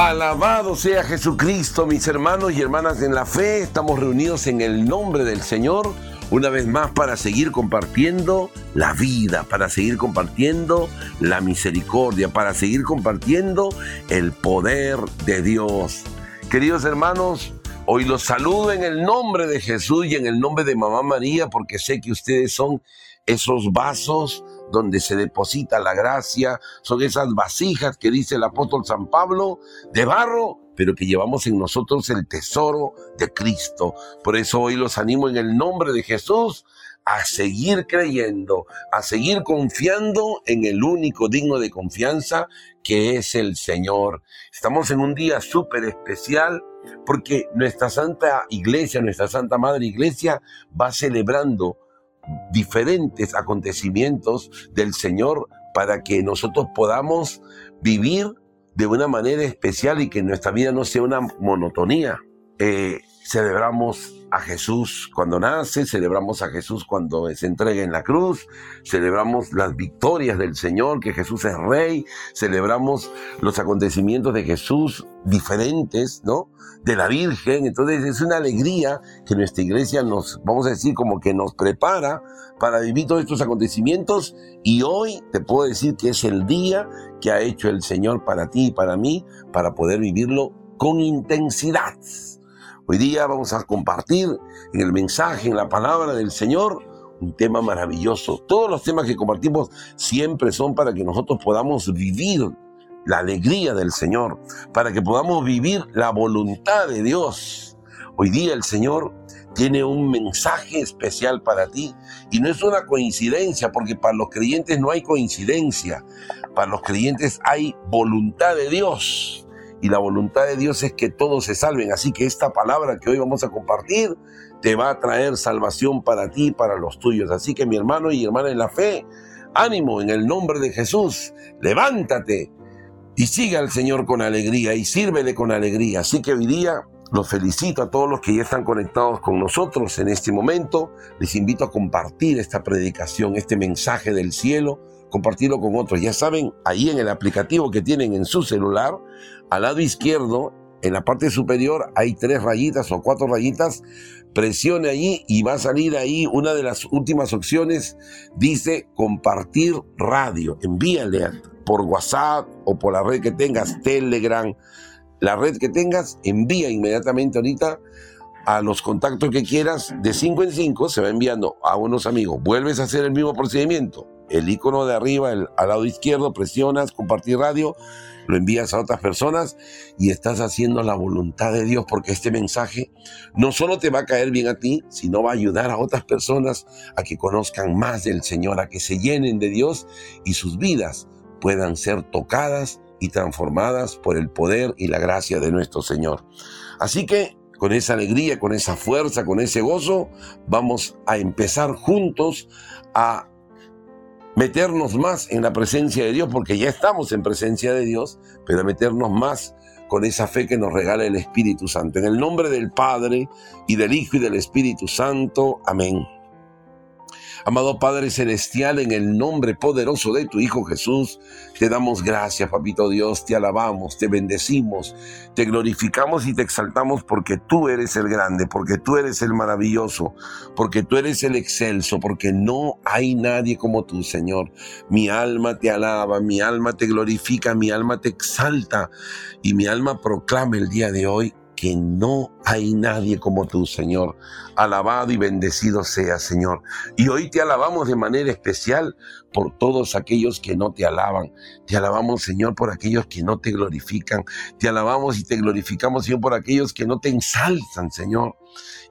Alabado sea Jesucristo, mis hermanos y hermanas en la fe. Estamos reunidos en el nombre del Señor una vez más para seguir compartiendo la vida, para seguir compartiendo la misericordia, para seguir compartiendo el poder de Dios. Queridos hermanos, hoy los saludo en el nombre de Jesús y en el nombre de Mamá María porque sé que ustedes son esos vasos donde se deposita la gracia, son esas vasijas que dice el apóstol San Pablo, de barro, pero que llevamos en nosotros el tesoro de Cristo. Por eso hoy los animo en el nombre de Jesús a seguir creyendo, a seguir confiando en el único digno de confianza que es el Señor. Estamos en un día súper especial porque nuestra Santa Iglesia, nuestra Santa Madre Iglesia va celebrando diferentes acontecimientos del Señor para que nosotros podamos vivir de una manera especial y que nuestra vida no sea una monotonía. Eh, celebramos a Jesús cuando nace, celebramos a Jesús cuando se entrega en la cruz, celebramos las victorias del Señor, que Jesús es rey, celebramos los acontecimientos de Jesús diferentes, ¿no? De la Virgen. Entonces es una alegría que nuestra iglesia nos, vamos a decir, como que nos prepara para vivir todos estos acontecimientos y hoy te puedo decir que es el día que ha hecho el Señor para ti y para mí, para poder vivirlo con intensidad. Hoy día vamos a compartir en el mensaje, en la palabra del Señor, un tema maravilloso. Todos los temas que compartimos siempre son para que nosotros podamos vivir la alegría del Señor, para que podamos vivir la voluntad de Dios. Hoy día el Señor tiene un mensaje especial para ti y no es una coincidencia, porque para los creyentes no hay coincidencia, para los creyentes hay voluntad de Dios y la voluntad de Dios es que todos se salven. Así que esta palabra que hoy vamos a compartir te va a traer salvación para ti y para los tuyos. Así que mi hermano y hermana en la fe, ánimo en el nombre de Jesús, levántate y siga al Señor con alegría y sírvele con alegría. Así que hoy día los felicito a todos los que ya están conectados con nosotros en este momento. Les invito a compartir esta predicación, este mensaje del cielo compartirlo con otros. Ya saben, ahí en el aplicativo que tienen en su celular, al lado izquierdo, en la parte superior, hay tres rayitas o cuatro rayitas. Presione allí y va a salir ahí una de las últimas opciones. Dice compartir radio. Envíale por WhatsApp o por la red que tengas, Telegram, la red que tengas, envía inmediatamente ahorita a los contactos que quieras, de 5 en 5 se va enviando a unos amigos. Vuelves a hacer el mismo procedimiento el icono de arriba, el, al lado izquierdo, presionas, compartir radio, lo envías a otras personas y estás haciendo la voluntad de Dios porque este mensaje no solo te va a caer bien a ti, sino va a ayudar a otras personas a que conozcan más del Señor, a que se llenen de Dios y sus vidas puedan ser tocadas y transformadas por el poder y la gracia de nuestro Señor. Así que con esa alegría, con esa fuerza, con ese gozo, vamos a empezar juntos a meternos más en la presencia de Dios, porque ya estamos en presencia de Dios, pero meternos más con esa fe que nos regala el Espíritu Santo. En el nombre del Padre y del Hijo y del Espíritu Santo. Amén. Amado Padre Celestial, en el nombre poderoso de tu Hijo Jesús, te damos gracias, Papito Dios, te alabamos, te bendecimos, te glorificamos y te exaltamos porque tú eres el grande, porque tú eres el maravilloso, porque tú eres el excelso, porque no hay nadie como tú, Señor. Mi alma te alaba, mi alma te glorifica, mi alma te exalta y mi alma proclama el día de hoy que no hay nadie como tú, Señor. Alabado y bendecido sea, Señor. Y hoy te alabamos de manera especial por todos aquellos que no te alaban. Te alabamos, Señor, por aquellos que no te glorifican. Te alabamos y te glorificamos, Señor, por aquellos que no te ensalzan, Señor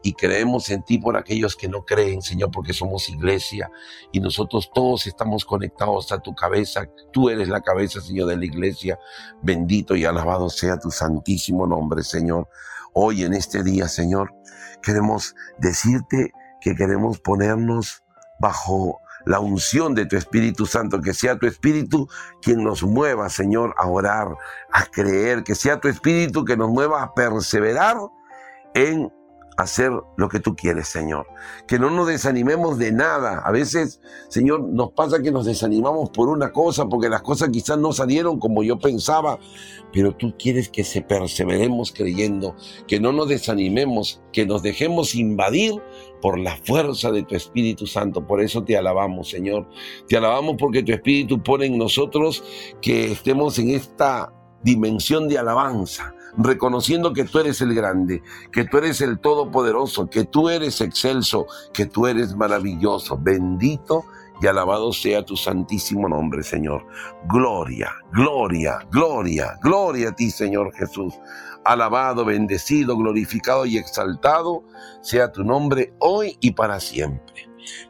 y creemos en ti por aquellos que no creen, Señor, porque somos iglesia y nosotros todos estamos conectados a tu cabeza. Tú eres la cabeza, Señor, de la iglesia. Bendito y alabado sea tu santísimo nombre, Señor. Hoy en este día, Señor, queremos decirte que queremos ponernos bajo la unción de tu Espíritu Santo, que sea tu Espíritu quien nos mueva, Señor, a orar, a creer, que sea tu Espíritu que nos mueva a perseverar en hacer lo que tú quieres, Señor. Que no nos desanimemos de nada. A veces, Señor, nos pasa que nos desanimamos por una cosa, porque las cosas quizás no salieron como yo pensaba, pero tú quieres que se perseveremos creyendo, que no nos desanimemos, que nos dejemos invadir por la fuerza de tu Espíritu Santo. Por eso te alabamos, Señor. Te alabamos porque tu Espíritu pone en nosotros que estemos en esta dimensión de alabanza, reconociendo que tú eres el grande, que tú eres el todopoderoso, que tú eres excelso, que tú eres maravilloso. Bendito y alabado sea tu santísimo nombre, Señor. Gloria, gloria, gloria, gloria a ti, Señor Jesús. Alabado, bendecido, glorificado y exaltado sea tu nombre hoy y para siempre.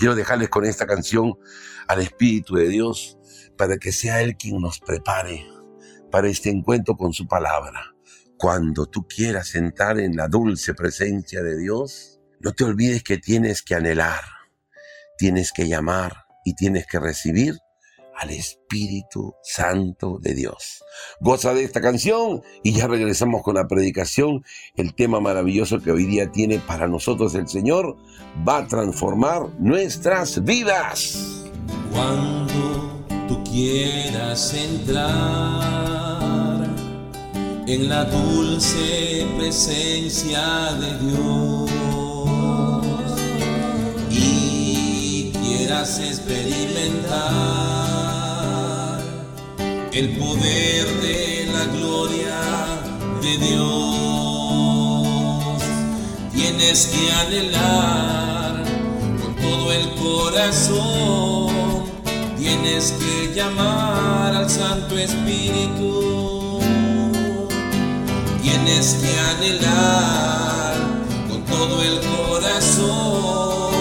Quiero dejarles con esta canción al Espíritu de Dios para que sea Él quien nos prepare para este encuentro con su palabra. Cuando tú quieras entrar en la dulce presencia de Dios, no te olvides que tienes que anhelar, tienes que llamar y tienes que recibir al Espíritu Santo de Dios. Goza de esta canción y ya regresamos con la predicación. El tema maravilloso que hoy día tiene para nosotros el Señor va a transformar nuestras vidas. Cuando tú quieras entrar en la dulce presencia de Dios y quieras experimentar el poder de la gloria de Dios. Tienes que anhelar con todo el corazón, tienes que llamar al Santo Espíritu. Tienes que anhelar con todo el corazón,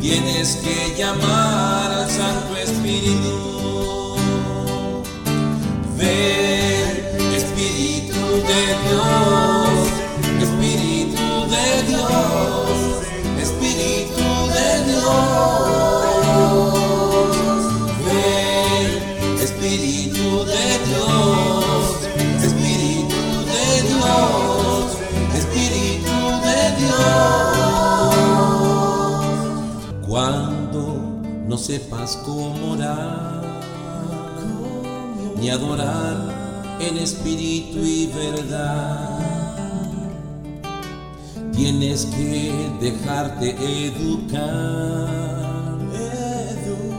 tienes que llamar al Santo Espíritu. Espíritu de Dios, Espíritu de Dios, Espíritu de Dios. Ven, Espíritu de Dios, Espíritu de Dios, Espíritu de Dios. Cuando no sepas cómo orar ni adorar en espíritu y verdad. Tienes que dejarte educar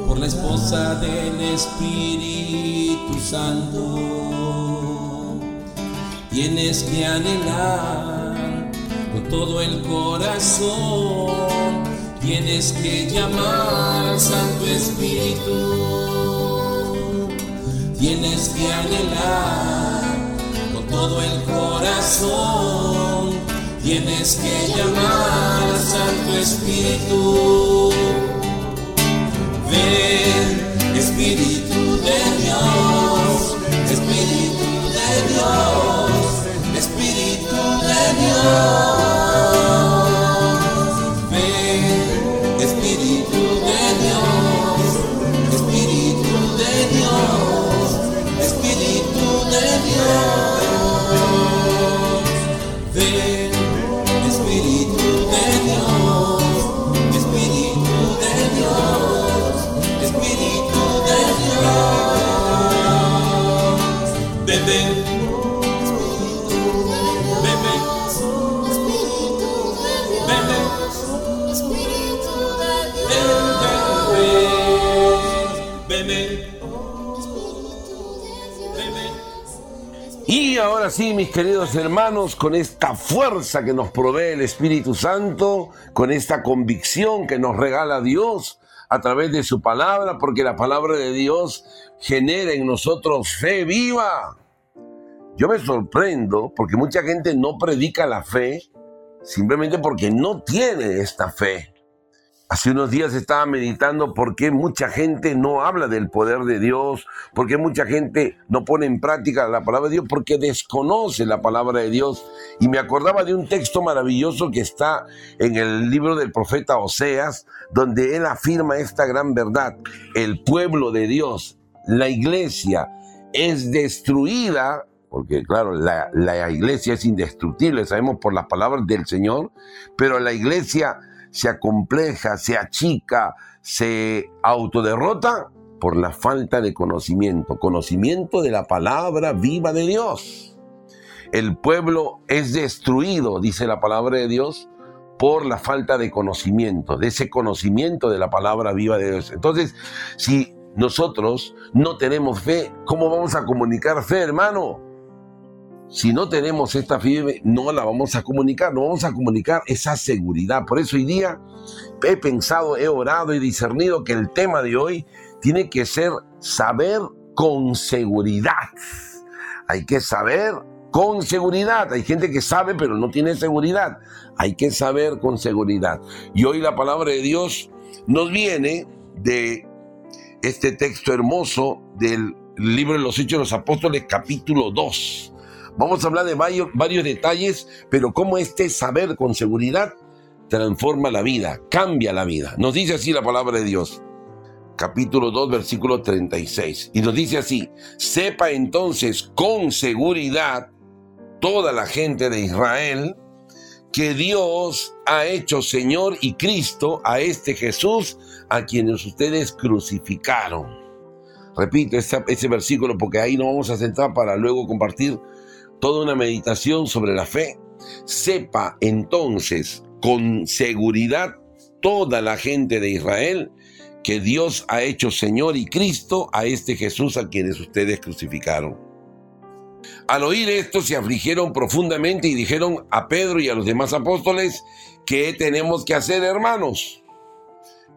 por la esposa del Espíritu Santo. Tienes que anhelar con todo el corazón. Tienes que llamar al Santo Espíritu tienes que anhelar con todo el corazón, tienes que llamar al Santo Espíritu. Ven, Espíritu de Dios, Espíritu de Dios, Espíritu de Dios. Y ahora sí, mis queridos hermanos, con esta fuerza que nos provee el Espíritu Santo, con esta convicción que nos regala Dios a través de su palabra, porque la palabra de Dios genera en nosotros fe viva. Yo me sorprendo porque mucha gente no predica la fe simplemente porque no tiene esta fe. Hace unos días estaba meditando por qué mucha gente no habla del poder de Dios, por qué mucha gente no pone en práctica la palabra de Dios, porque desconoce la palabra de Dios. Y me acordaba de un texto maravilloso que está en el libro del profeta Oseas, donde él afirma esta gran verdad. El pueblo de Dios, la iglesia, es destruida porque claro, la, la, iglesia es indestructible, sabemos por las palabras del Señor, pero la iglesia se acompleja, se achica, se autoderrota por la falta de conocimiento, conocimiento de la palabra viva de Dios. El pueblo es destruido, dice la palabra de Dios, por la falta de conocimiento, de ese conocimiento de la palabra viva de Dios. Entonces, si nosotros no tenemos fe, ¿cómo vamos a comunicar fe, hermano? Si no tenemos esta fe, no la vamos a comunicar, no vamos a comunicar esa seguridad. Por eso hoy día he pensado, he orado y discernido que el tema de hoy tiene que ser saber con seguridad. Hay que saber con seguridad. Hay gente que sabe pero no tiene seguridad. Hay que saber con seguridad. Y hoy la palabra de Dios nos viene de este texto hermoso del libro de los Hechos de los Apóstoles capítulo 2 Vamos a hablar de varios, varios detalles, pero cómo este saber con seguridad transforma la vida, cambia la vida. Nos dice así la palabra de Dios capítulo 2, versículo 36. Y nos dice así, sepa entonces con seguridad toda la gente de Israel que Dios ha hecho Señor y Cristo a este Jesús a quienes ustedes crucificaron. Repito ese, versículo porque ahí nos vamos a centrar para luego compartir toda una meditación sobre la fe, sepa entonces con seguridad toda la gente de Israel que Dios ha hecho Señor y Cristo a este Jesús a quienes ustedes crucificaron. Al oír esto se afligieron profundamente y dijeron a Pedro y a los demás apóstoles, ¿qué tenemos que hacer hermanos?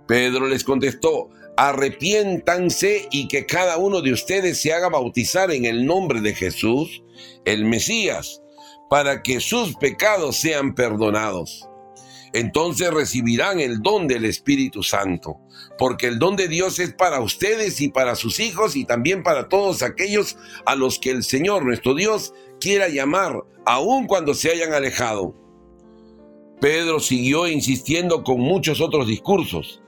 Pedro les contestó, arrepiéntanse y que cada uno de ustedes se haga bautizar en el nombre de Jesús, el Mesías, para que sus pecados sean perdonados. Entonces recibirán el don del Espíritu Santo, porque el don de Dios es para ustedes y para sus hijos y también para todos aquellos a los que el Señor nuestro Dios quiera llamar, aun cuando se hayan alejado. Pedro siguió insistiendo con muchos otros discursos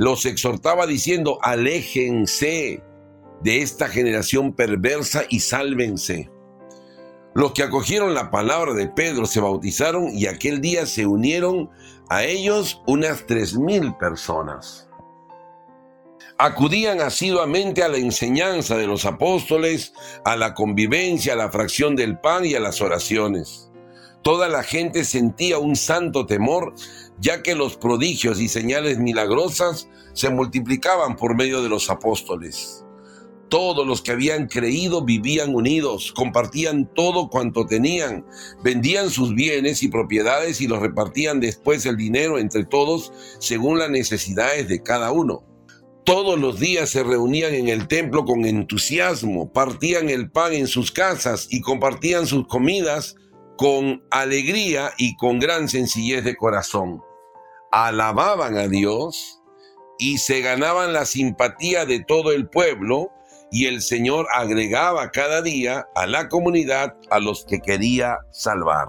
los exhortaba diciendo, aléjense de esta generación perversa y sálvense. Los que acogieron la palabra de Pedro se bautizaron y aquel día se unieron a ellos unas tres mil personas. Acudían asiduamente a la enseñanza de los apóstoles, a la convivencia, a la fracción del pan y a las oraciones. Toda la gente sentía un santo temor ya que los prodigios y señales milagrosas se multiplicaban por medio de los apóstoles. Todos los que habían creído vivían unidos, compartían todo cuanto tenían, vendían sus bienes y propiedades y los repartían después el dinero entre todos según las necesidades de cada uno. Todos los días se reunían en el templo con entusiasmo, partían el pan en sus casas y compartían sus comidas con alegría y con gran sencillez de corazón alababan a Dios y se ganaban la simpatía de todo el pueblo y el Señor agregaba cada día a la comunidad a los que quería salvar.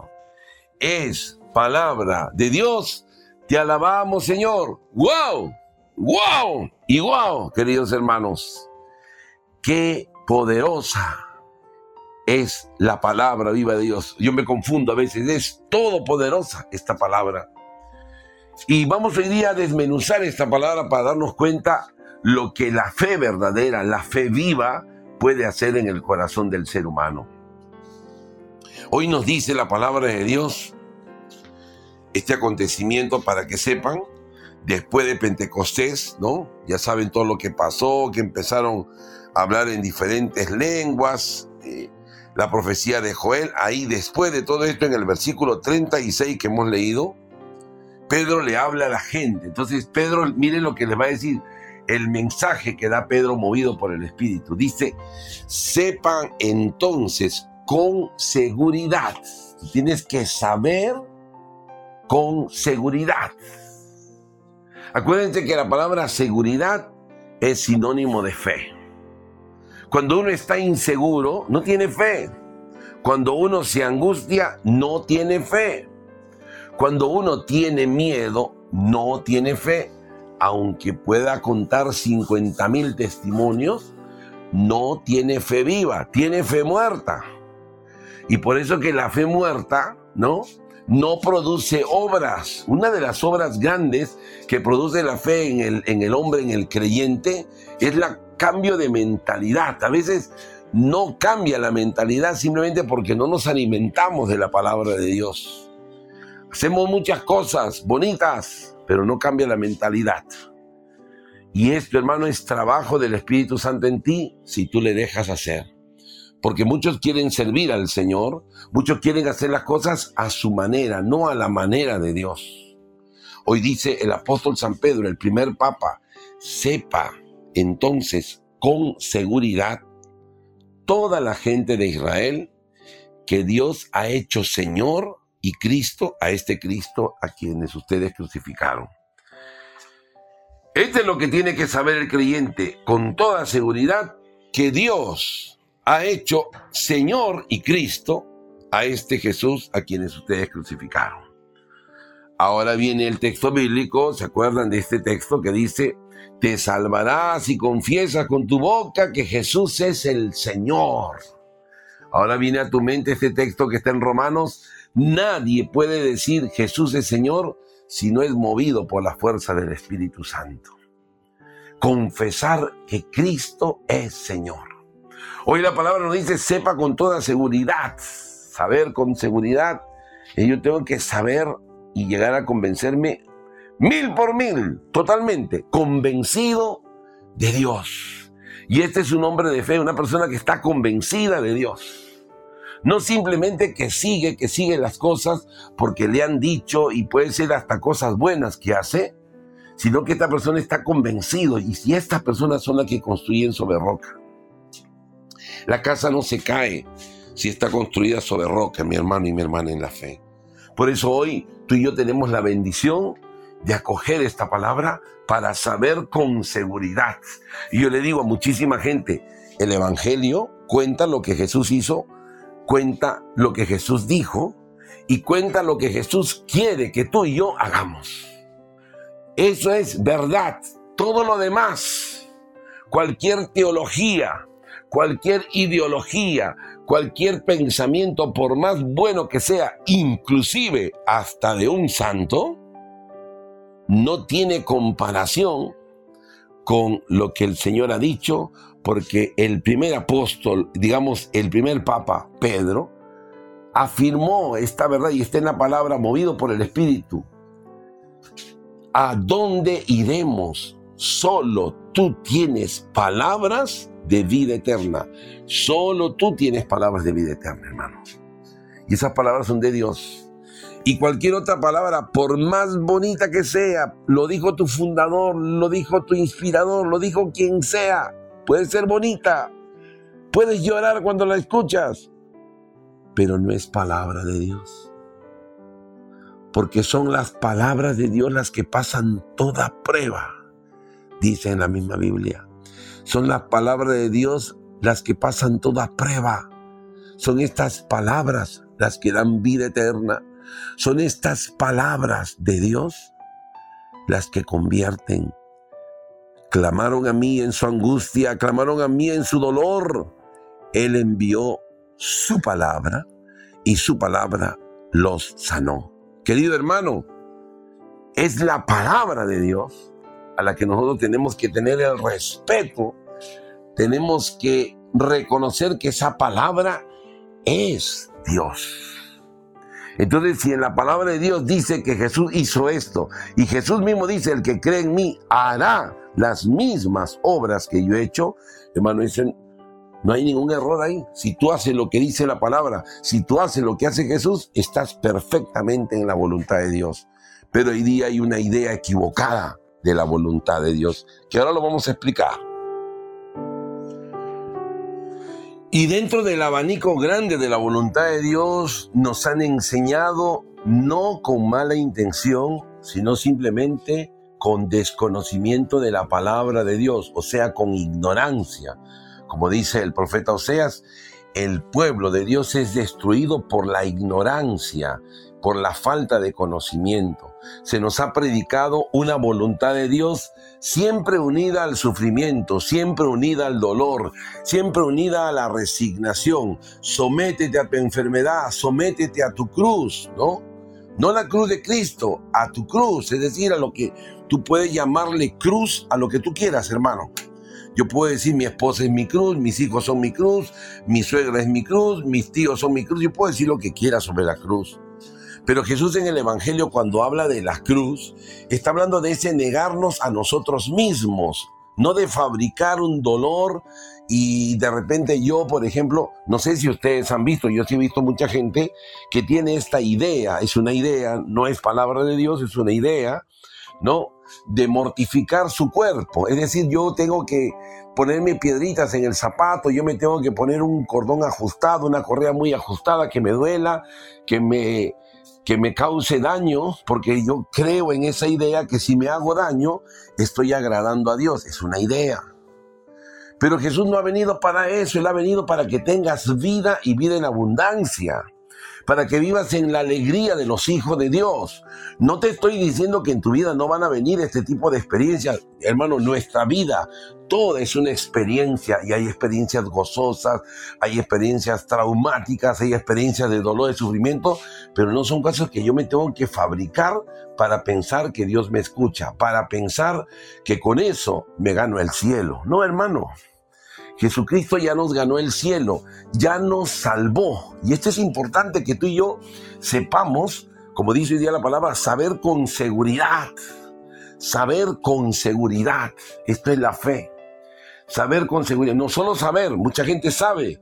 Es palabra de Dios. Te alabamos, Señor. ¡Wow! ¡Wow! Y wow, queridos hermanos. Qué poderosa es la palabra viva de Dios. Yo me confundo a veces. Es todopoderosa esta palabra. Y vamos hoy día a desmenuzar esta palabra para darnos cuenta lo que la fe verdadera, la fe viva, puede hacer en el corazón del ser humano. Hoy nos dice la palabra de Dios este acontecimiento para que sepan después de Pentecostés, ¿no? Ya saben todo lo que pasó, que empezaron a hablar en diferentes lenguas, eh, la profecía de Joel, ahí después de todo esto, en el versículo 36 que hemos leído, Pedro le habla a la gente. Entonces Pedro, miren lo que les va a decir, el mensaje que da Pedro movido por el Espíritu. Dice, sepan entonces con seguridad. Tienes que saber con seguridad. Acuérdense que la palabra seguridad es sinónimo de fe. Cuando uno está inseguro, no tiene fe. Cuando uno se angustia, no tiene fe. Cuando uno tiene miedo, no tiene fe. Aunque pueda contar 50 mil testimonios, no tiene fe viva, tiene fe muerta. Y por eso que la fe muerta, ¿no? No produce obras. Una de las obras grandes que produce la fe en el, en el hombre, en el creyente, es el cambio de mentalidad. A veces no cambia la mentalidad simplemente porque no nos alimentamos de la palabra de Dios. Hacemos muchas cosas bonitas, pero no cambia la mentalidad. Y esto, hermano, es trabajo del Espíritu Santo en ti si tú le dejas hacer. Porque muchos quieren servir al Señor, muchos quieren hacer las cosas a su manera, no a la manera de Dios. Hoy dice el apóstol San Pedro, el primer papa, sepa entonces con seguridad toda la gente de Israel que Dios ha hecho Señor y Cristo a este Cristo a quienes ustedes crucificaron. Este es lo que tiene que saber el creyente con toda seguridad, que Dios ha hecho Señor y Cristo a este Jesús a quienes ustedes crucificaron. Ahora viene el texto bíblico, ¿se acuerdan de este texto que dice, te salvarás y confiesas con tu boca que Jesús es el Señor? Ahora viene a tu mente este texto que está en Romanos Nadie puede decir Jesús es Señor si no es movido por la fuerza del Espíritu Santo. Confesar que Cristo es Señor. Hoy la palabra nos dice, sepa con toda seguridad, saber con seguridad. Y yo tengo que saber y llegar a convencerme mil por mil, totalmente, convencido de Dios. Y este es un hombre de fe, una persona que está convencida de Dios. No simplemente que sigue, que sigue las cosas porque le han dicho y puede ser hasta cosas buenas que hace, sino que esta persona está convencido y si estas personas son las que construyen sobre roca. La casa no se cae si está construida sobre roca, mi hermano y mi hermana en la fe. Por eso hoy tú y yo tenemos la bendición de acoger esta palabra para saber con seguridad. Y yo le digo a muchísima gente, el Evangelio cuenta lo que Jesús hizo cuenta lo que Jesús dijo y cuenta lo que Jesús quiere que tú y yo hagamos. Eso es verdad. Todo lo demás, cualquier teología, cualquier ideología, cualquier pensamiento, por más bueno que sea, inclusive hasta de un santo, no tiene comparación con lo que el Señor ha dicho porque el primer apóstol, digamos, el primer papa, Pedro, afirmó esta verdad y está en la palabra movido por el Espíritu. ¿A dónde iremos? Solo tú tienes palabras de vida eterna. Solo tú tienes palabras de vida eterna, hermano. Y esas palabras son de Dios. Y cualquier otra palabra, por más bonita que sea, lo dijo tu fundador, lo dijo tu inspirador, lo dijo quien sea, puede ser bonita, puedes llorar cuando la escuchas, pero no es palabra de Dios. Porque son las palabras de Dios las que pasan toda prueba, dice en la misma Biblia. Son las palabras de Dios las que pasan toda prueba. Son estas palabras las que dan vida eterna. Son estas palabras de Dios las que convierten clamaron a mí en su angustia, clamaron a mí en su dolor. Él envió su palabra y su palabra los sanó. Querido hermano, es la palabra de Dios a la que nosotros tenemos que tener el respeto, tenemos que reconocer que esa palabra es Dios. Entonces, si en la palabra de Dios dice que Jesús hizo esto, y Jesús mismo dice, el que cree en mí hará las mismas obras que yo he hecho, hermano, no hay ningún error ahí. Si tú haces lo que dice la palabra, si tú haces lo que hace Jesús, estás perfectamente en la voluntad de Dios. Pero hoy día hay una idea equivocada de la voluntad de Dios, que ahora lo vamos a explicar. Y dentro del abanico grande de la voluntad de Dios nos han enseñado no con mala intención, sino simplemente con desconocimiento de la palabra de Dios, o sea, con ignorancia. Como dice el profeta Oseas, el pueblo de Dios es destruido por la ignorancia, por la falta de conocimiento. Se nos ha predicado una voluntad de Dios siempre unida al sufrimiento, siempre unida al dolor, siempre unida a la resignación. Sométete a tu enfermedad, sométete a tu cruz, ¿no? No la cruz de Cristo, a tu cruz, es decir, a lo que tú puedes llamarle cruz, a lo que tú quieras, hermano. Yo puedo decir mi esposa es mi cruz, mis hijos son mi cruz, mi suegra es mi cruz, mis tíos son mi cruz. Yo puedo decir lo que quiera sobre la cruz. Pero Jesús en el Evangelio cuando habla de la cruz, está hablando de ese negarnos a nosotros mismos, no de fabricar un dolor y de repente yo, por ejemplo, no sé si ustedes han visto, yo sí he visto mucha gente que tiene esta idea, es una idea, no es palabra de Dios, es una idea, ¿no? De mortificar su cuerpo. Es decir, yo tengo que ponerme piedritas en el zapato, yo me tengo que poner un cordón ajustado, una correa muy ajustada que me duela, que me que me cause daño, porque yo creo en esa idea que si me hago daño, estoy agradando a Dios. Es una idea. Pero Jesús no ha venido para eso, Él ha venido para que tengas vida y vida en abundancia para que vivas en la alegría de los hijos de Dios. No te estoy diciendo que en tu vida no van a venir este tipo de experiencias. Hermano, nuestra vida, toda es una experiencia y hay experiencias gozosas, hay experiencias traumáticas, hay experiencias de dolor, y sufrimiento, pero no son cosas que yo me tengo que fabricar para pensar que Dios me escucha, para pensar que con eso me gano el cielo. No, hermano. Jesucristo ya nos ganó el cielo, ya nos salvó. Y esto es importante que tú y yo sepamos, como dice hoy día la palabra, saber con seguridad. Saber con seguridad. Esto es la fe. Saber con seguridad. No solo saber, mucha gente sabe.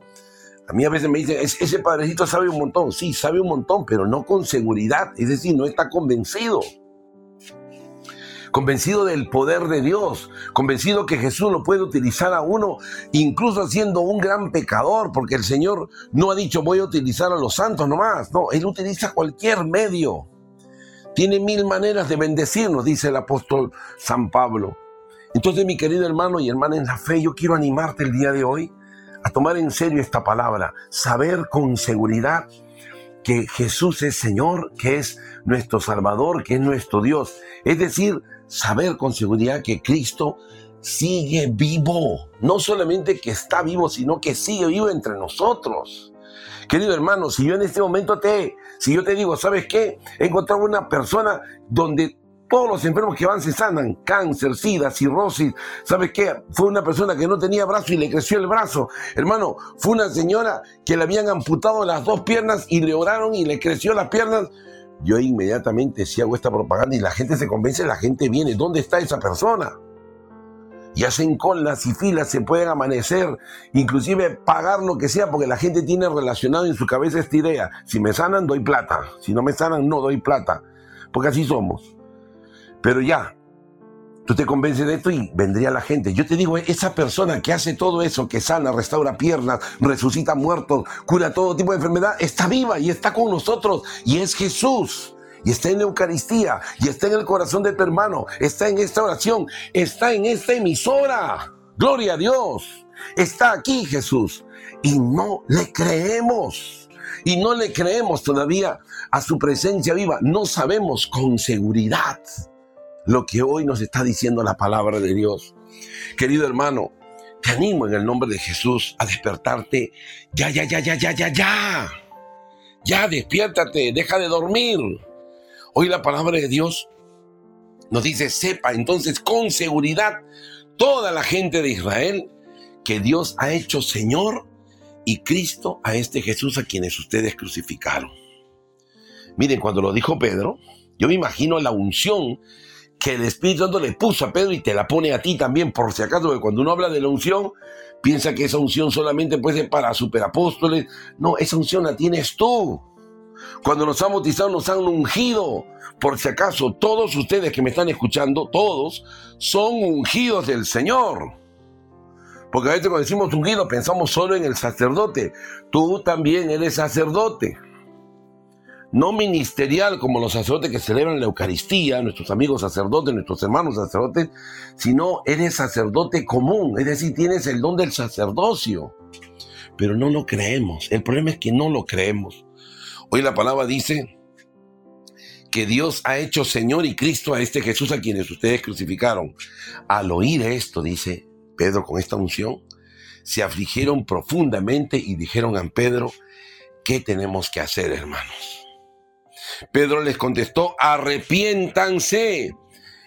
A mí a veces me dicen, ese padrecito sabe un montón. Sí, sabe un montón, pero no con seguridad. Es decir, no está convencido convencido del poder de Dios, convencido que Jesús lo puede utilizar a uno, incluso siendo un gran pecador, porque el Señor no ha dicho voy a utilizar a los santos nomás, no, Él utiliza cualquier medio. Tiene mil maneras de bendecirnos, dice el apóstol San Pablo. Entonces, mi querido hermano y hermana en la fe, yo quiero animarte el día de hoy a tomar en serio esta palabra, saber con seguridad que Jesús es Señor, que es nuestro Salvador, que es nuestro Dios. Es decir, saber con seguridad que Cristo sigue vivo. No solamente que está vivo, sino que sigue vivo entre nosotros. Querido hermano, si yo en este momento te, si yo te digo, ¿sabes qué? He encontrado una persona donde todos los enfermos que van se sanan, cáncer, sida, cirrosis, ¿sabes qué? Fue una persona que no tenía brazo y le creció el brazo. Hermano, fue una señora que le habían amputado las dos piernas y le oraron y le creció las piernas yo inmediatamente si hago esta propaganda y la gente se convence, la gente viene. ¿Dónde está esa persona? Y hacen colas y filas, se pueden amanecer, inclusive pagar lo que sea, porque la gente tiene relacionado en su cabeza esta idea. Si me sanan, doy plata. Si no me sanan, no doy plata. Porque así somos. Pero ya, Tú te convences de esto y vendría la gente. Yo te digo, esa persona que hace todo eso, que sana, restaura piernas, resucita muertos, cura todo tipo de enfermedad, está viva y está con nosotros y es Jesús. Y está en la Eucaristía, y está en el corazón de tu hermano, está en esta oración, está en esta emisora. Gloria a Dios. Está aquí Jesús. Y no le creemos. Y no le creemos todavía a su presencia viva. No sabemos con seguridad lo que hoy nos está diciendo la palabra de Dios. Querido hermano, te animo en el nombre de Jesús a despertarte. Ya, ya, ya, ya, ya, ya, ya. Ya, despiértate, deja de dormir. Hoy la palabra de Dios nos dice, sepa entonces con seguridad toda la gente de Israel que Dios ha hecho Señor y Cristo a este Jesús a quienes ustedes crucificaron. Miren, cuando lo dijo Pedro, yo me imagino la unción que el Espíritu Santo le puso a Pedro y te la pone a ti también, por si acaso, que cuando uno habla de la unción, piensa que esa unción solamente puede ser para superapóstoles. No, esa unción la tienes tú. Cuando nos han bautizado, nos han ungido. Por si acaso, todos ustedes que me están escuchando, todos, son ungidos del Señor. Porque a veces cuando decimos ungido pensamos solo en el sacerdote. Tú también eres sacerdote. No ministerial como los sacerdotes que celebran la Eucaristía, nuestros amigos sacerdotes, nuestros hermanos sacerdotes, sino eres sacerdote común, es decir, tienes el don del sacerdocio. Pero no lo creemos. El problema es que no lo creemos. Hoy la palabra dice que Dios ha hecho Señor y Cristo a este Jesús a quienes ustedes crucificaron. Al oír esto, dice, Pedro con esta unción, se afligieron profundamente y dijeron a Pedro, ¿qué tenemos que hacer, hermanos? Pedro les contestó, arrepiéntanse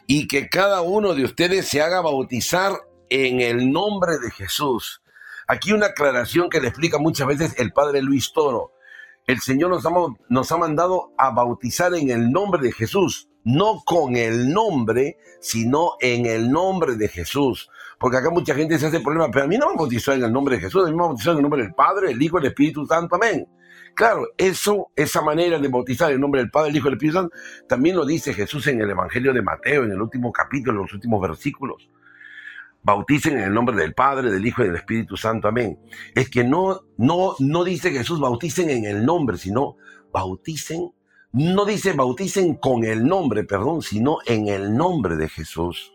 y que cada uno de ustedes se haga bautizar en el nombre de Jesús. Aquí una aclaración que le explica muchas veces el padre Luis Toro. El Señor nos ha, mandado a bautizar en el nombre de Jesús, no con el nombre, sino en el nombre de Jesús. Porque acá mucha gente se hace problema, pero a mí no me bautizó en el nombre de Jesús, a mí me bautizó en el nombre del Padre, el Hijo el Espíritu Santo. Amén. Claro, eso, esa manera de bautizar en el nombre del Padre, el Hijo y el Espíritu Santo, también lo dice Jesús en el Evangelio de Mateo, en el último capítulo, en los últimos versículos. Bauticen en el nombre del Padre, del Hijo y del Espíritu Santo. Amén. Es que no, no, no dice Jesús bauticen en el nombre, sino bauticen, no dice bauticen con el nombre, perdón, sino en el nombre de Jesús.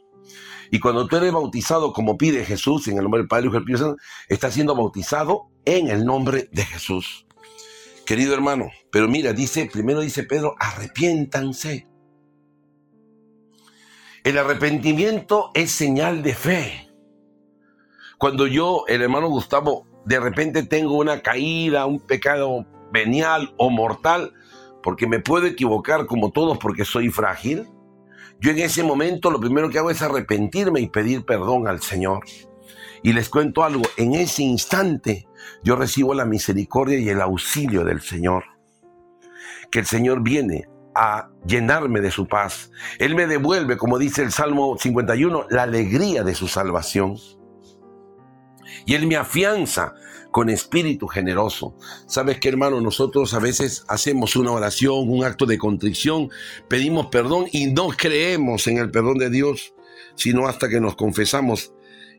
Y cuando tú eres bautizado como pide Jesús, en el nombre del Padre, y del Espíritu Santo, estás siendo bautizado en el nombre de Jesús. Querido hermano, pero mira, dice, primero dice Pedro, arrepiéntanse. El arrepentimiento es señal de fe. Cuando yo, el hermano Gustavo, de repente tengo una caída, un pecado venial o mortal, porque me puedo equivocar como todos porque soy frágil, yo en ese momento lo primero que hago es arrepentirme y pedir perdón al Señor. Y les cuento algo, en ese instante yo recibo la misericordia y el auxilio del Señor. Que el Señor viene a llenarme de su paz. Él me devuelve, como dice el Salmo 51, la alegría de su salvación. Y Él me afianza con espíritu generoso. ¿Sabes qué, hermano? Nosotros a veces hacemos una oración, un acto de contrición, pedimos perdón y no creemos en el perdón de Dios, sino hasta que nos confesamos.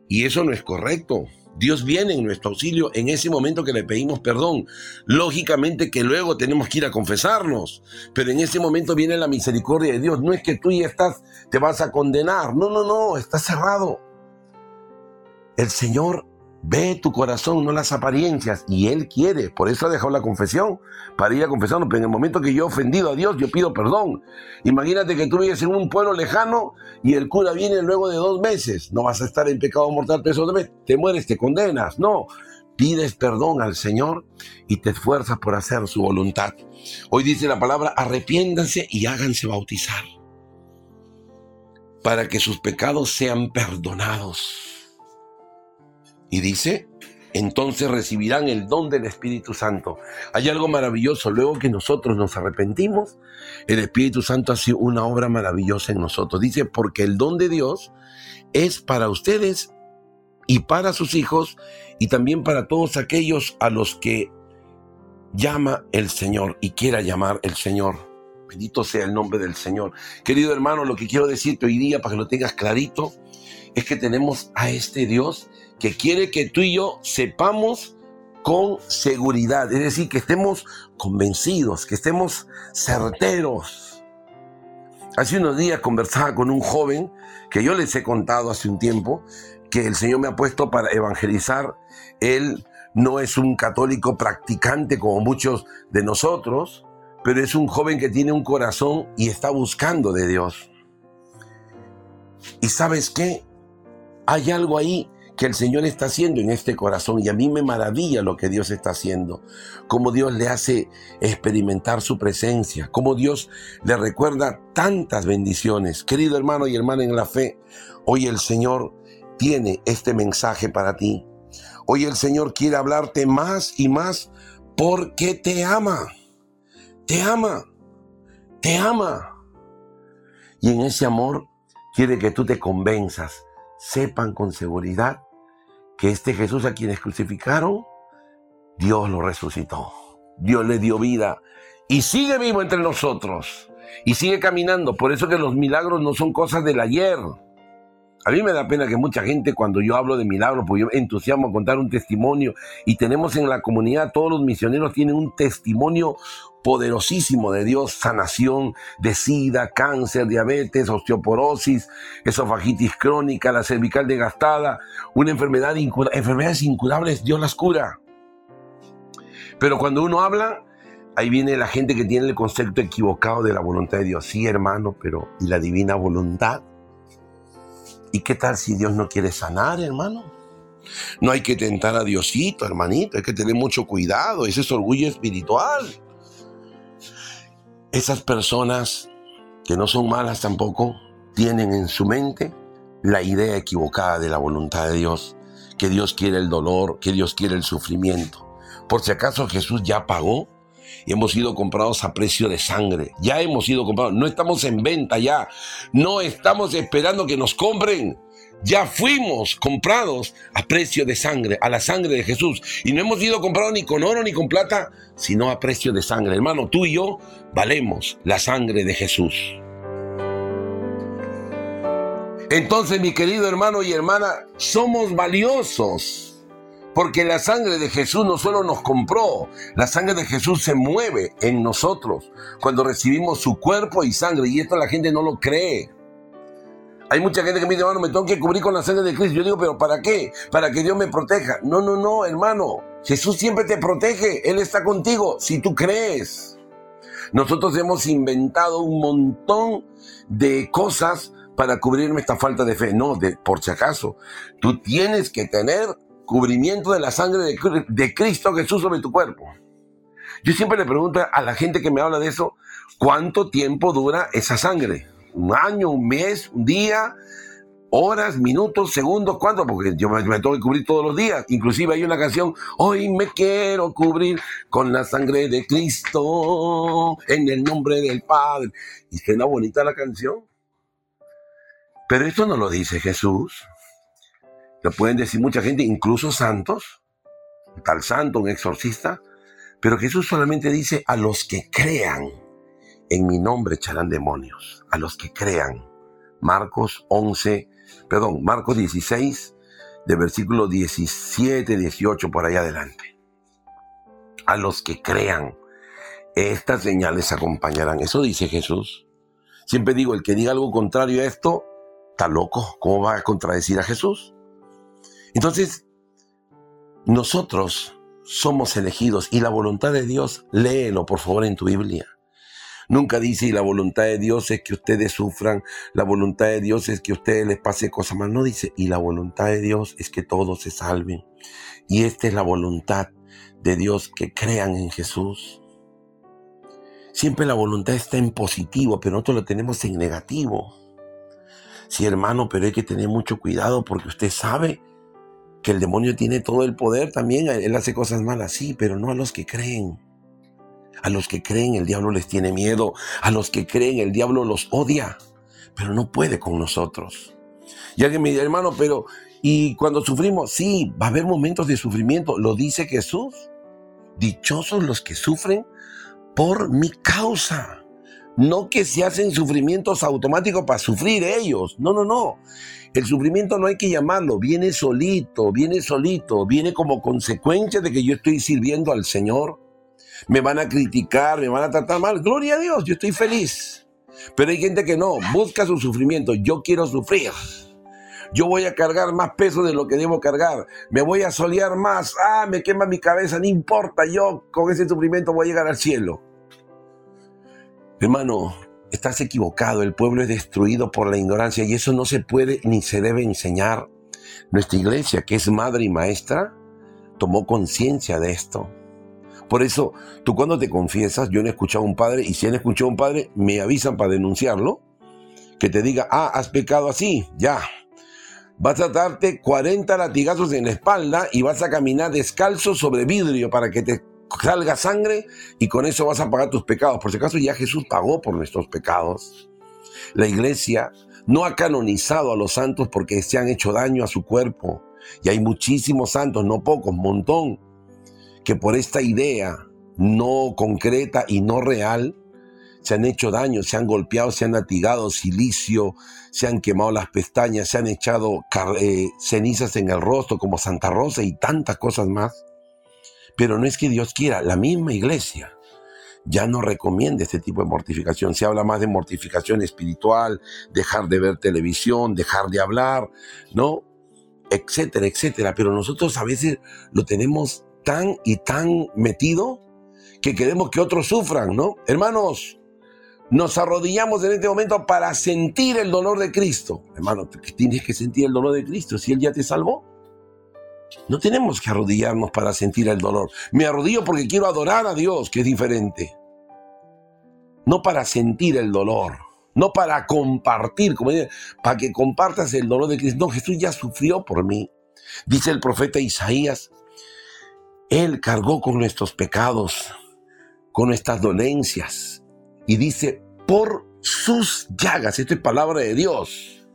Y eso no es correcto. Dios viene en nuestro auxilio en ese momento que le pedimos perdón. Lógicamente que luego tenemos que ir a confesarnos, pero en ese momento viene la misericordia de Dios. No es que tú ya estás, te vas a condenar. No, no, no, está cerrado. El Señor Ve tu corazón, no las apariencias. Y Él quiere, por eso ha dejado la confesión, para ir a. Pero en el momento que yo he ofendido a Dios, yo pido perdón. Imagínate que tú vives en un pueblo lejano y el cura viene luego de dos meses. No vas a estar en pecado mortal tres de meses. Te mueres, te condenas. No. Pides perdón al Señor y te esfuerzas por hacer su voluntad. Hoy dice la palabra, arrepiéndanse y háganse bautizar para que sus pecados sean perdonados. Y dice, entonces recibirán el don del Espíritu Santo. Hay algo maravilloso. Luego que nosotros nos arrepentimos, el Espíritu Santo hace una obra maravillosa en nosotros. Dice, porque el don de Dios es para ustedes y para sus hijos y también para todos aquellos a los que llama el Señor y quiera llamar el Señor. Bendito sea el nombre del Señor. Querido hermano, lo que quiero decirte hoy día para que lo tengas clarito es que tenemos a este Dios que quiere que tú y yo sepamos con seguridad, es decir, que estemos convencidos, que estemos certeros. Hace unos días conversaba con un joven que yo les he contado hace un tiempo que el Señor me ha puesto para evangelizar. Él no es un católico practicante como muchos de nosotros, pero es un joven que tiene un corazón y está buscando de Dios. ¿Y sabes qué? Hay algo ahí que el Señor está haciendo en este corazón y a mí me maravilla lo que Dios está haciendo, cómo Dios le hace experimentar su presencia, cómo Dios le recuerda tantas bendiciones. Querido hermano y hermana en la fe, hoy el Señor tiene este mensaje para ti. Hoy el Señor quiere hablarte más y más porque te ama. Te ama. te ama. Y en ese amor quiere que tú te convenzas, sepan con seguridad que este Jesús a quienes crucificaron, Dios lo resucitó. Dios le dio vida y sigue vivo entre nosotros y sigue caminando. Por eso que los milagros no son cosas del ayer. A mí me da pena que mucha gente cuando yo hablo de milagros, pues yo entusiasmo a contar un testimonio y tenemos en la comunidad, todos los misioneros tienen un testimonio poderosísimo de Dios, sanación de sida, cáncer, diabetes, osteoporosis, esofagitis crónica, la cervical desgastada, una enfermedad enfermedades incurables, Dios las cura. Pero cuando uno habla, ahí viene la gente que tiene el concepto equivocado de la voluntad de Dios. Sí, hermano, pero ¿y la divina voluntad? ¿Y qué tal si Dios no quiere sanar, hermano? No hay que tentar a Diosito, hermanito, hay que tener mucho cuidado, ese es orgullo espiritual. Esas personas que no son malas tampoco tienen en su mente la idea equivocada de la voluntad de Dios, que Dios quiere el dolor, que Dios quiere el sufrimiento. Por si acaso Jesús ya pagó y hemos sido comprados a precio de sangre. Ya hemos sido comprados, no estamos en venta ya, no estamos esperando que nos compren. Ya fuimos comprados a precio de sangre, a la sangre de Jesús. Y no hemos sido comprados ni con oro ni con plata, sino a precio de sangre. Hermano, tú y yo valemos la sangre de Jesús. Entonces, mi querido hermano y hermana, somos valiosos porque la sangre de Jesús no solo nos compró, la sangre de Jesús se mueve en nosotros cuando recibimos su cuerpo y sangre. Y esto la gente no lo cree. Hay mucha gente que me dice, hermano, me tengo que cubrir con la sangre de Cristo. Yo digo, pero ¿para qué? Para que Dios me proteja. No, no, no, hermano. Jesús siempre te protege. Él está contigo si tú crees. Nosotros hemos inventado un montón de cosas para cubrirme esta falta de fe. No, de, por si acaso. Tú tienes que tener cubrimiento de la sangre de, Cristo Jesús sobre tu cuerpo. Yo siempre le pregunto a la gente que me habla de eso, ¿cuánto tiempo dura esa sangre? ¿Un año, un mes, un día? horas, minutos, segundos, ¿cuánto? Porque yo me, tengo que cubrir todos los días. Inclusive hay una canción, hoy me quiero cubrir con la sangre de Cristo, en el nombre del Padre. Y suena bonita la canción. Pero esto no lo dice Jesús. Lo pueden decir mucha gente, incluso santos, tal santo, un exorcista, pero Jesús solamente dice a los que crean en mi nombre echarán demonios, a los que crean. Marcos 11, perdón, Marcos 16, de versículo 17, 18 por ahí adelante. A los que crean, estas señales acompañarán. Eso dice Jesús. Siempre digo, el que diga algo contrario a esto, está loco. ¿Cómo va a contradecir a Jesús? Entonces, nosotros somos elegidos y la voluntad de Dios, léelo por favor en tu Biblia. Nunca dice, y la voluntad de Dios es que ustedes sufran, la voluntad de Dios es que a ustedes les pase cosas más. No dice, y la voluntad de Dios es que todos se salven. Y esta es la voluntad de Dios, que crean en Jesús. Siempre la voluntad está en positivo, pero nosotros lo tenemos en negativo. Sí, hermano, pero hay que tener mucho cuidado porque usted sabe que el demonio tiene todo el poder también, él hace cosas malas, sí, pero no a los que creen. A los que creen el diablo les tiene miedo, a los que creen el diablo los odia, pero no puede con nosotros. Y alguien me dice, hermano, pero ¿y cuando sufrimos? Sí, va a haber momentos de sufrimiento, lo dice Jesús. Dichosos los que sufren por mi causa. No que se hacen sufrimientos automáticos para sufrir ellos. No, no, no. El sufrimiento no hay que llamarlo, viene solito, viene solito, viene como consecuencia de que yo estoy sirviendo al Señor. Me van a criticar, me van a tratar mal. Gloria a Dios, yo estoy feliz. Pero hay gente que no, busca su sufrimiento. Yo quiero sufrir. Yo voy a cargar más peso de lo que debo cargar. Me voy a solear más. Ah, me quema mi cabeza. No importa. Yo con ese sufrimiento voy a llegar al cielo. Hermano, Estás equivocado, el pueblo es destruido por la ignorancia y eso no se puede ni se debe enseñar. Nuestra iglesia, que es madre y maestra, tomó conciencia de esto. Por eso, tú cuando te confiesas, yo no he escuchado a un padre, y si han escuchado a un padre, me avisan para denunciarlo, que te diga, ah, has pecado así, ya. Vas a darte 40 latigazos en la espalda y vas a caminar descalzo sobre vidrio para que te salga sangre y con eso vas a pagar tus pecados. Por si acaso ya Jesús pagó por nuestros pecados. La iglesia no ha canonizado a los santos porque se han hecho daño a su cuerpo. Y hay muchísimos santos, no pocos, montón, que por esta idea no concreta y no real, se han hecho daño, se han golpeado, se han latigado silicio, se han quemado las pestañas, se han echado eh, cenizas en el rostro como Santa Rosa y tantas cosas más. Pero no es que Dios quiera, la misma iglesia ya no recomienda este tipo de mortificación. Se habla más de mortificación espiritual, dejar de ver televisión, dejar de hablar, ¿no? Etcétera, etcétera. Pero nosotros a veces lo tenemos tan y tan metido que queremos que otros sufran, ¿no? Hermanos, nos arrodillamos en este momento para sentir el dolor de Cristo. Hermano, tienes que sentir el dolor de Cristo si Él ya te salvó. No tenemos que arrodillarnos para sentir el dolor. Me arrodillo porque quiero adorar a Dios, que es diferente. No para sentir el dolor, no para compartir, como dice, para que compartas el dolor de Cristo. No, Jesús ya sufrió por mí. Dice el profeta Isaías, Él cargó con nuestros pecados, con nuestras dolencias y dice, por sus llagas, esto es palabra de Dios,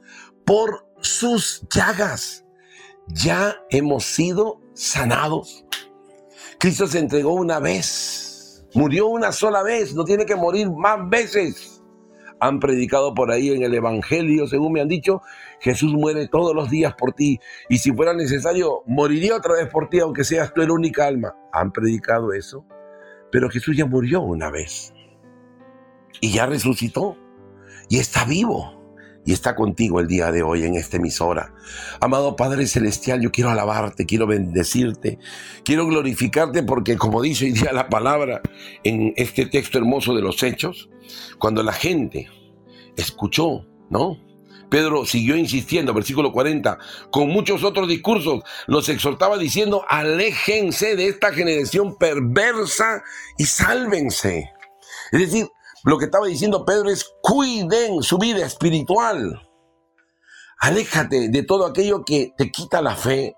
por sus llagas ya hemos sido sanados. Cristo se entregó una vez, murió una sola vez, no tiene que morir más veces. Han predicado por ahí en el Evangelio, según me han dicho, Jesús muere todos los días por ti. Y si fuera necesario, moriría otra vez por ti, aunque seas tú el única alma. Han predicado eso, pero Jesús ya murió una vez. Y ya resucitó. Y está vivo y está contigo el día de hoy en esta emisora. Amado Padre Celestial, yo quiero alabarte, quiero bendecirte, quiero glorificarte porque como dice hoy día la palabra en este texto hermoso de los hechos, cuando la gente escuchó, ¿no? Pedro siguió insistiendo, versículo 40, con muchos otros discursos, los exhortaba diciendo, aléjense de esta generación perversa y sálvense. Es decir, lo que estaba diciendo Pedro es cuiden su vida espiritual. Aléjate de todo aquello que te quita la fe,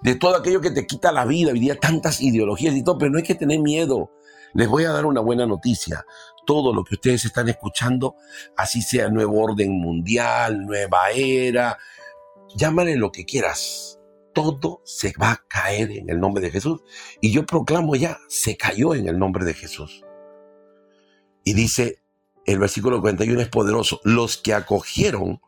de todo aquello que te quita la vida. Hoy día tantas ideologías y todo, pero no hay que tener miedo. Les voy a dar una buena noticia. Todo lo que ustedes están escuchando, así sea nuevo orden mundial, nueva era, llámale lo que quieras. Todo se va a caer en el nombre de Jesús. Y yo proclamo ya, se cayó en el nombre de Jesús. Y dice, el versículo 41 es poderoso, los que acogieron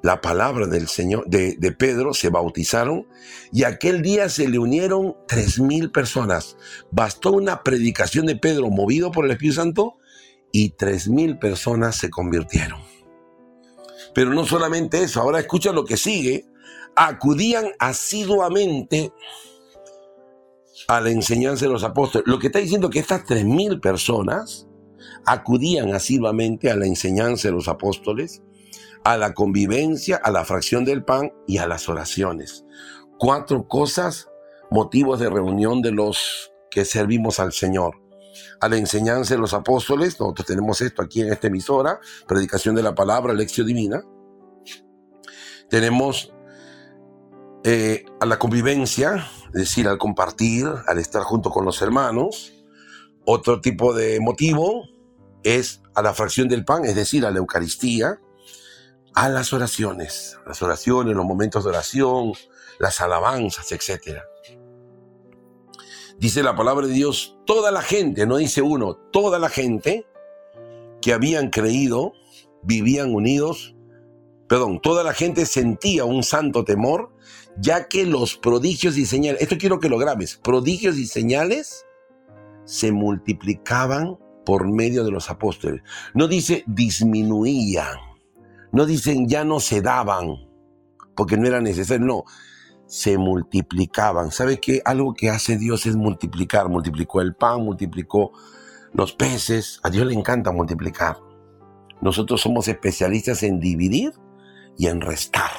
la palabra del Señor, de, Pedro, se bautizaron y aquel día se le unieron tres mil personas. Bastó una predicación de Pedro movido por el Espíritu Santo y tres mil personas se convirtieron. Pero no solamente eso, ahora escucha lo que sigue. Acudían asiduamente a la enseñanza de los apóstoles. Lo que está diciendo que estas tres mil personas acudían asiduamente a la enseñanza de los apóstoles, a la convivencia, a la fracción del pan y a las oraciones. Cuatro cosas, motivos de reunión de los que servimos al Señor. A la enseñanza de los apóstoles, nosotros tenemos esto aquí en esta emisora, predicación de la palabra, lección divina. Tenemos eh, a la convivencia, es decir, al compartir, al estar junto con los hermanos. Otro tipo de motivo, es a la fracción del pan, es decir, a la Eucaristía, a las oraciones, las oraciones, los momentos de oración, las alabanzas, etc. Dice la palabra de Dios, toda la gente, no dice uno, toda la gente que habían creído, vivían unidos, perdón, toda la gente sentía un santo temor, ya que los prodigios y señales, esto quiero que lo grabes, prodigios y señales se multiplicaban por medio de los apóstoles. No dice disminuían, no dicen ya no se daban, porque no era necesario, no, se multiplicaban. ¿Sabe qué? Algo que hace Dios es multiplicar. Multiplicó el pan, multiplicó los peces. A Dios le encanta multiplicar. Nosotros somos especialistas en dividir y en restar,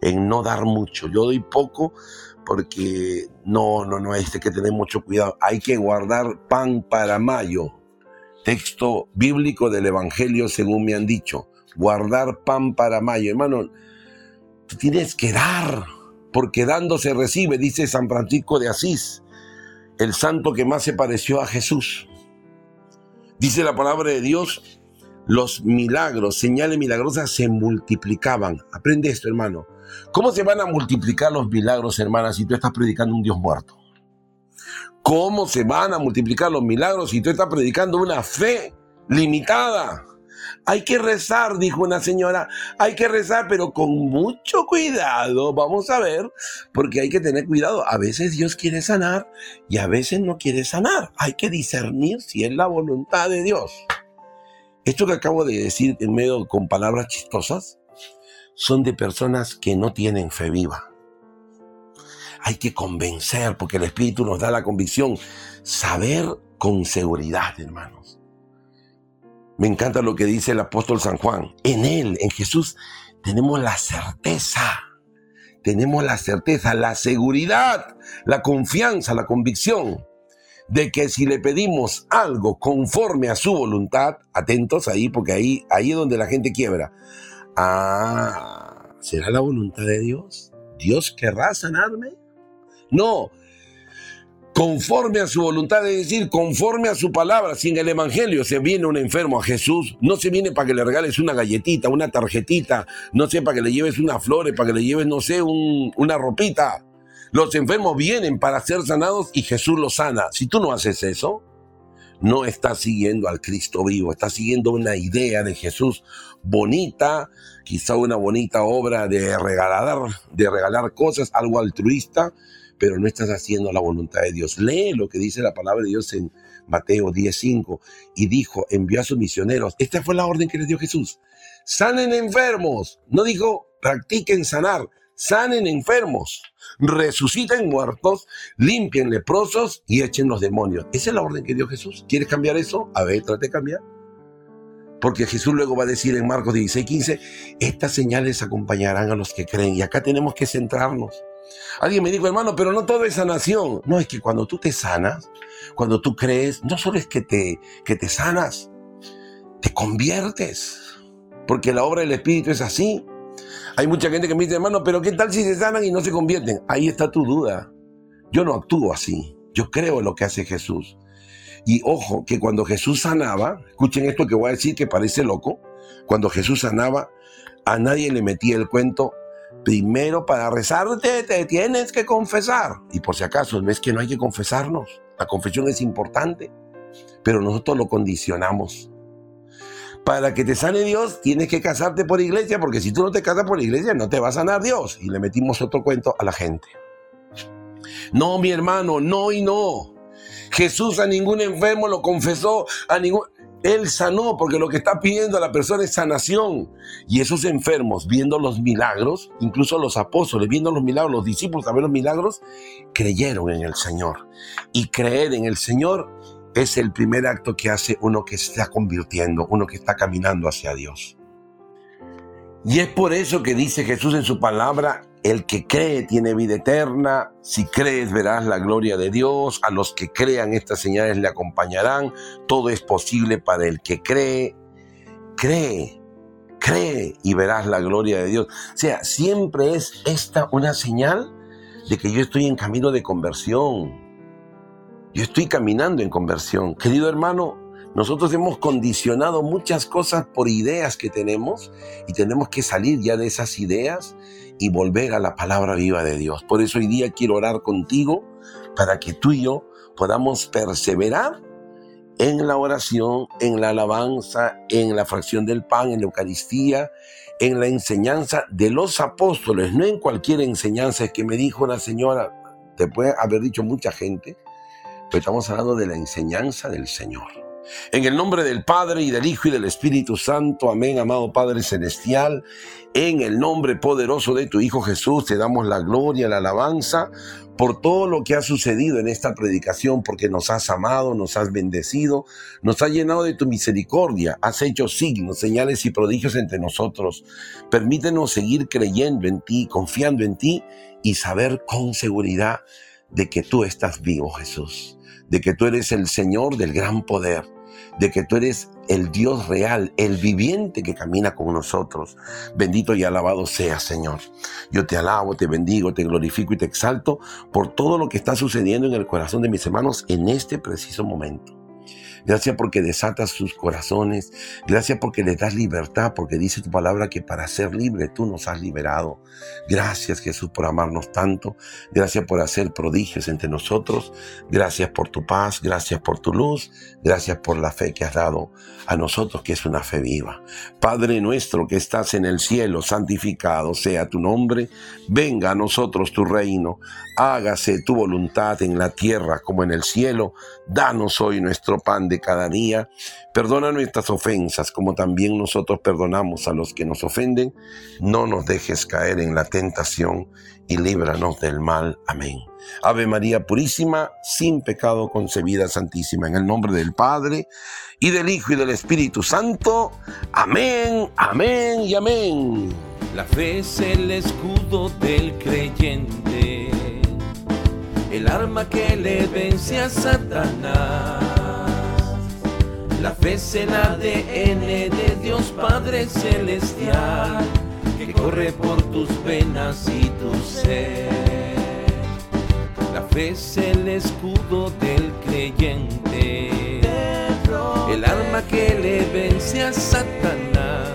en no dar mucho. Yo doy poco porque no, no, no, hay que tener mucho cuidado. Hay que guardar pan para mayo. Texto bíblico del Evangelio, según me han dicho. Guardar pan para mayo. Hermano, tú tienes que dar, porque dando se recibe, dice San Francisco de Asís. el santo que más se pareció a Jesús. Dice la palabra de Dios, los milagros, señales milagrosas se multiplicaban. Aprende esto, hermano. ¿Cómo se van a multiplicar los milagros, hermanas, si tú estás predicando un Dios muerto? ¿Cómo se van a multiplicar los milagros si tú estás predicando una fe limitada? Hay que rezar, dijo una señora, hay que rezar, pero con mucho cuidado, vamos a ver, porque hay que tener cuidado. A veces Dios quiere sanar y a veces no quiere sanar. Hay que discernir si es la voluntad de Dios. Esto que acabo de decir en medio con palabras chistosas son de personas que no tienen fe viva. Hay que convencer, porque el Espíritu nos da la convicción, saber con seguridad, hermanos. Me encanta lo que dice el apóstol San Juan. En Él, en Jesús, tenemos la certeza, tenemos la certeza, la seguridad, la confianza, la convicción de que si le pedimos algo conforme a su voluntad, atentos ahí, porque ahí, ahí es donde la gente quiebra. Ah, ¿será la voluntad de Dios? ¿Dios querrá sanarme? No, conforme a su voluntad, es decir, conforme a su palabra. Si en el Evangelio se viene un enfermo a Jesús, no se viene para que le regales una galletita, una tarjetita, no sé, para que le lleves unas flores, para que le lleves, no sé, una ropita. Los enfermos vienen para ser sanados y Jesús los sana. Si tú no haces eso, no estás siguiendo al Cristo vivo, estás siguiendo una idea de Jesús bonita, quizá una bonita obra de regalar, de regalar cosas, algo altruista, pero no estás haciendo la voluntad de Dios. Lee lo que dice la palabra de Dios en Mateo 10:5 y dijo, envió a sus misioneros. Esta fue la orden que les dio Jesús. Sanen enfermos. No dijo, practiquen sanar sanen enfermos, resuciten muertos, limpien leprosos y echen los demonios. Esa es la orden que dio Jesús. ¿Quieres cambiar eso? A ver, trate de cambiar. Porque Jesús luego va a decir en Marcos 16, 15, estas señales acompañarán a los que creen. Y acá tenemos que centrarnos. Alguien me dijo, hermano, pero no todo es sanación. No, es que cuando tú te sanas, cuando tú crees, no solo es que te, que te sanas, te conviertes. Porque la obra del Espíritu es así. Hay mucha gente que me dice, hermano, pero ¿qué tal si se sanan y no se convierten? Ahí está tu duda. Yo no actúo así. Yo creo en lo que hace Jesús. Y ojo, que cuando Jesús sanaba, escuchen esto que voy a decir que parece loco, cuando Jesús sanaba, a nadie le metía el cuento, primero para rezarte te tienes que confesar. Y por si acaso, ves que no hay que confesarnos. La confesión es importante, pero nosotros lo condicionamos para que te sane Dios, tienes que casarte por iglesia, porque si tú no te casas por iglesia, no te va a sanar Dios. Y le metimos otro cuento a la gente. No, mi hermano, no y no. Jesús a ningún enfermo lo confesó, a ningún... Él sanó porque lo que está pidiendo a la persona es sanación. Y esos enfermos, viendo los milagros, incluso los apóstoles, viendo los milagros, los discípulos a ver los milagros, creyeron en el Señor. Y creer en el Señor es el primer acto que hace uno que se está convirtiendo, uno que está caminando hacia Dios. Y es por eso que dice Jesús en su palabra, el que cree tiene vida eterna, si crees verás la gloria de Dios, a los que crean estas señales le acompañarán, todo es posible para el que cree, cree, cree y verás la gloria de Dios. O sea, siempre es esta una señal de que yo estoy en camino de conversión, yo estoy caminando en conversión. Querido hermano, nosotros hemos condicionado muchas cosas por ideas que tenemos y tenemos que salir ya de esas ideas y volver a la palabra viva de Dios. Por eso hoy día quiero orar contigo para que tú y yo podamos perseverar en la oración, en la alabanza, en la fracción del pan, en la Eucaristía, en la enseñanza de los apóstoles, no en cualquier enseñanza. Es que me dijo una señora, te puede haber dicho mucha gente, estamos hablando de la enseñanza del Señor. En el nombre del Padre y del Hijo y del Espíritu Santo, amén, amado Padre Celestial, en el nombre poderoso de tu Hijo Jesús, te damos la gloria, la alabanza por todo lo que ha sucedido en esta predicación, porque nos has amado, nos has bendecido, nos has llenado de tu misericordia, has hecho signos, señales y prodigios entre nosotros. Permítenos seguir creyendo en ti, confiando en ti y saber con seguridad de que tú estás vivo, Jesús de que tú eres el Señor del gran poder de que tú eres el Dios real, el viviente que camina con nosotros. Bendito y alabado sea, Señor. Yo te alabo, te bendigo, te glorifico y te exalto por todo lo que está sucediendo en el corazón de mis hermanos en este preciso momento. Gracias porque desatas sus corazones. Gracias porque les das libertad, porque dice tu palabra que para ser libre tú nos has liberado. Gracias Jesús por amarnos tanto. Gracias por hacer prodigios entre nosotros. Gracias por tu paz. Gracias por tu luz. Gracias por la fe que has dado a nosotros, que es una fe viva. Padre nuestro que estás en el cielo, santificado sea tu nombre. Venga a nosotros tu reino. Hágase tu voluntad en la tierra como en el cielo. Danos hoy nuestro pan de cada día. Perdona nuestras ofensas como también nosotros perdonamos a los que nos ofenden. No nos dejes caer en la tentación y líbranos del mal. Amén. Ave María Purísima, sin pecado concebida, Santísima, en el nombre del Padre y del Hijo y del Espíritu Santo. Amén, amén y amén. La fe es el escudo del creyente, el arma que le vence a Satanás. La fe es el ADN de Dios Padre Celestial, que corre por tus venas y tu ser. La fe es el escudo del creyente, el arma que le vence a Satanás.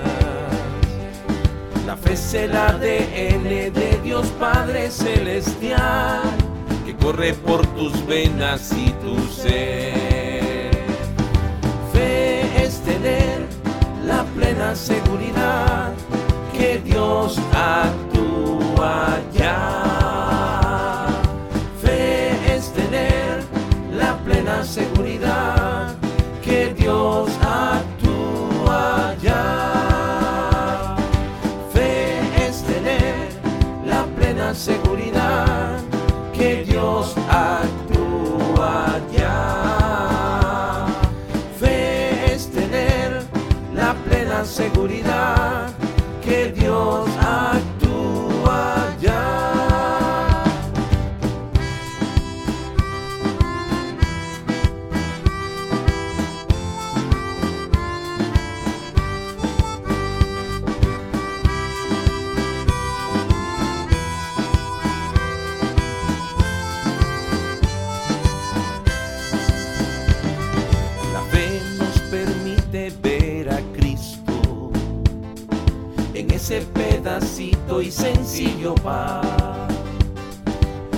La fe es el ADN de Dios Padre Celestial, corre por tus venas y tu ser tener la plena seguridad que Dios actúa ya.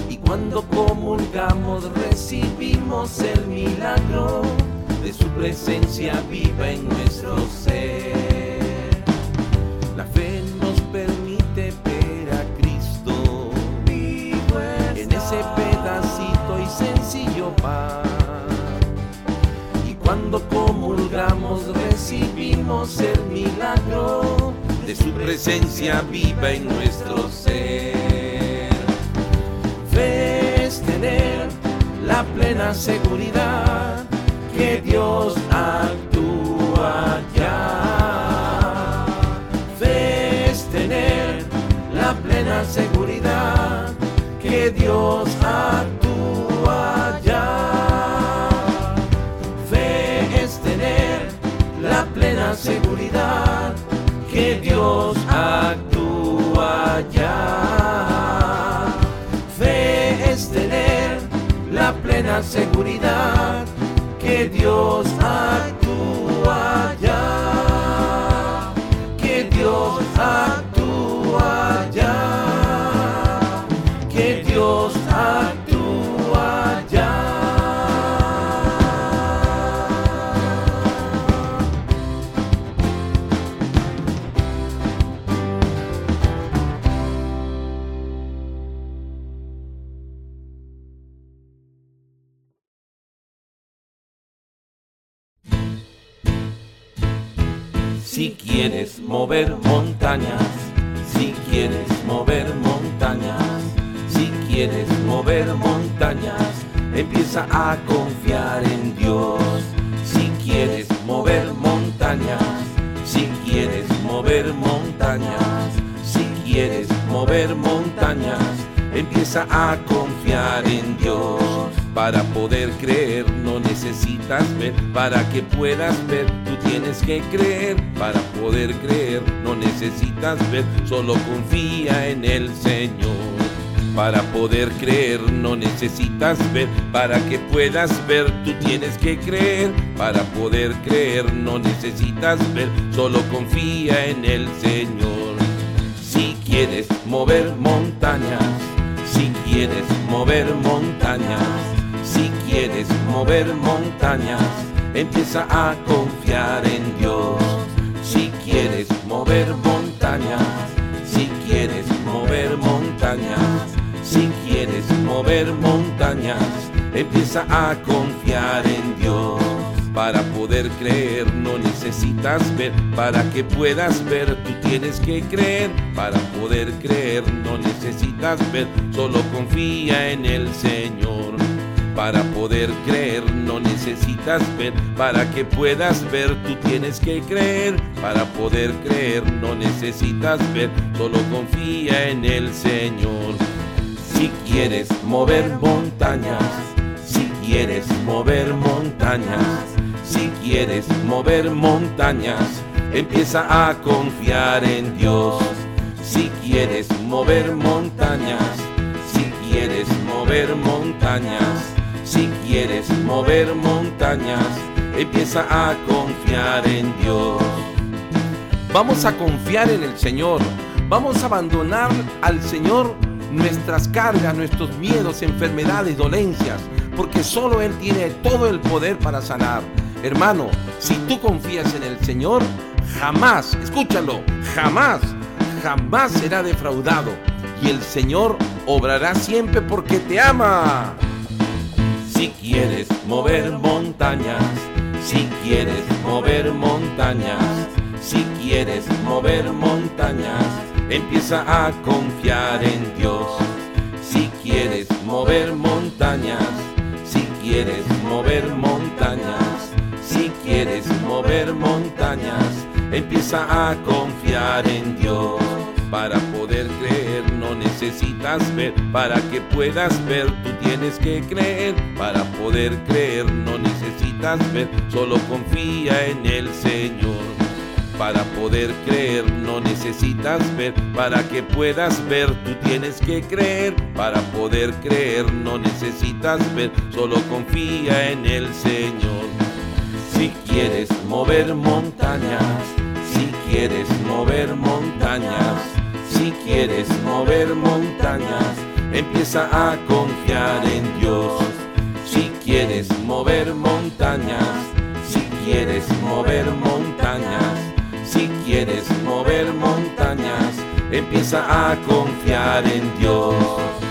Y cuando comulgamos recibimos el milagro de su presencia viva en nuestro ser. La fe nos permite ver a Cristo en ese pedacito y sencillo pan. Y cuando comulgamos recibimos el milagro de su presencia viva en nuestro ser. Fe es tener la plena seguridad que Dios actúa ya. Fe es tener la plena seguridad que Dios actúa ya. Fe es tener la plena seguridad que Dios actúa ya. Fe es tener la plena seguridad que Dios actúa mover montañas, si quieres mover montañas, si quieres mover montañas, empieza a confiar en Dios. Si quieres mover montañas, si quieres mover montañas, si quieres mover montañas, empieza a confiar en Dios. Para poder creer no necesitas ver, para que puedas ver tú tienes que creer. Para poder creer no necesitas ver, solo confía en el Señor. Para poder creer no necesitas ver, para que puedas ver tú tienes que creer. Para poder creer no necesitas ver, solo confía en el Señor. Si quieres mover montañas, si quieres mover montañas, si quieres mover montañas, empieza a confiar en Dios. Si quieres mover montañas, si quieres mover montañas, si quieres mover montañas, empieza a confiar en Dios. Para poder creer no necesitas ver, para que puedas ver tú tienes que creer. Para poder creer no necesitas ver, solo confía en el Señor. Para poder creer no necesitas ver, para que puedas ver tú tienes que creer. Para poder creer no necesitas ver, solo confía en el Señor. Si quieres mover montañas, si quieres mover montañas, si quieres mover montañas, empieza a confiar en Dios. Si quieres mover montañas, si quieres mover montañas, si quieres mover montañas, empieza a confiar en Dios. Vamos a confiar en el Señor. Vamos a abandonar al Señor nuestras cargas, nuestros miedos, enfermedades, dolencias, porque solo Él tiene todo el poder para sanar. Hermano, si tú confías en el Señor, jamás, escúchalo, jamás, jamás será defraudado. Y el Señor obrará siempre porque te ama. Si quieres mover montañas, si quieres mover montañas, si quieres mover montañas, empieza a confiar en Dios. Si quieres mover montañas, si quieres mover montañas, si quieres mover montañas, empieza a confiar en Dios. Para poder creer necesitas ver, para que puedas ver tú tienes que creer. Para poder creer no necesitas ver, solo confía en el Señor. Para poder creer no necesitas ver, para que puedas ver tú tienes que creer. Para poder creer no necesitas ver, solo confía en el Señor. Si quieres mover montañas, si quieres mover montañas, si quieres mover montañas, empieza a confiar en Dios. Si quieres mover montañas, si quieres mover montañas, si quieres mover montañas, empieza a confiar en Dios.